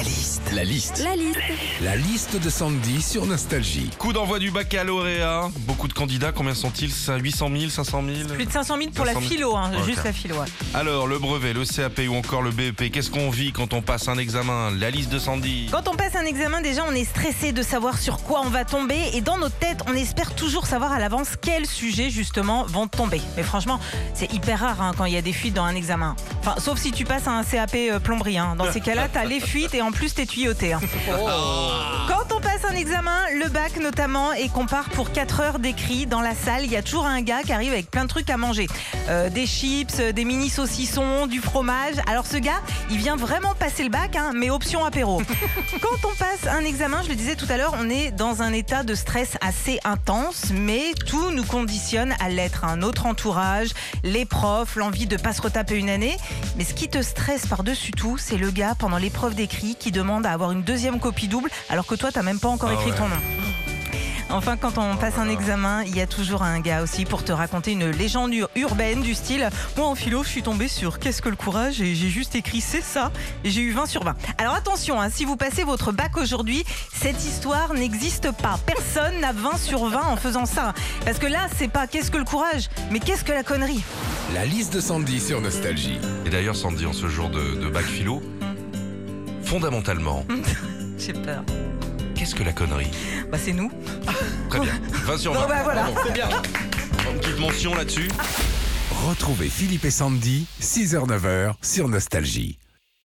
La liste. La liste. La liste. La liste de Sandy sur Nostalgie. Coup d'envoi du baccalauréat. Beaucoup de candidats, combien sont-ils? Ça, 800 000, 500 000 Plus de 500 000 pour la 500 000. philo, hein, juste la philo. ouais. Alors, le brevet, le CAP ou encore le BEP, qu'est-ce qu'on vit quand on passe un examen? La liste de Sandy. Quand on passe un examen, déjà, on est stressé de savoir sur quoi on va tomber. Et dans notre tête, on espère toujours savoir à l'avance quels sujets, justement, vont tomber. Mais franchement, c'est hyper rare hein, quand il y a des fuites dans un examen. Enfin, sauf si tu passes un CAP euh, plomberie. hein. Dans ces cas-là, t'as les fuites et en plus, t'es tuyauté. hein. Quand on passe un examen, le bac notamment, et qu'on part pour 4 heures d'écrit dans la salle, il y a toujours un gars qui arrive avec plein de trucs à manger. Euh, des chips, euh, des mini saucissons, du fromage. Alors ce gars, il vient vraiment passer le bac, hein, mais option apéro. Quand on passe un examen, je le disais tout à l'heure, on est dans un état de stress assez intense, mais tout nous conditionne à l'être. Un autre entourage, les profs, l'envie de pas se retaper une année. Mais ce qui te stresse par-dessus tout, c'est le gars pendant l'épreuve d'écrit qui demande à avoir une deuxième copie double, alors que toi, t'as même pas encore Ah écrit ouais. ton nom. Enfin, quand on passe un examen, il y a toujours un gars aussi pour te raconter une légende ur- urbaine du style Moi en philo, je suis tombée sur Qu'est-ce que le courage et j'ai juste écrit C'est ça et j'ai eu 20 sur 20. Alors attention, hein, si vous passez votre bac aujourd'hui, cette histoire n'existe pas. Personne n'a 20 sur 20 en faisant ça. Parce que là, c'est pas Qu'est-ce que le courage, mais Qu'est-ce que la connerie? La liste de Sandy sur Nostalgie. Et d'ailleurs, Sandy, en ce jour de, de bac philo, fondamentalement, J'ai peur. Qu'est-ce que la connerie Bah, c'est nous. Très bien. 20 sur 20. Bon, bah, voilà. Bravo. C'est bien. Une petite mention là-dessus. Retrouvez Philippe et Sandy, 6h-9h sur Nostalgie.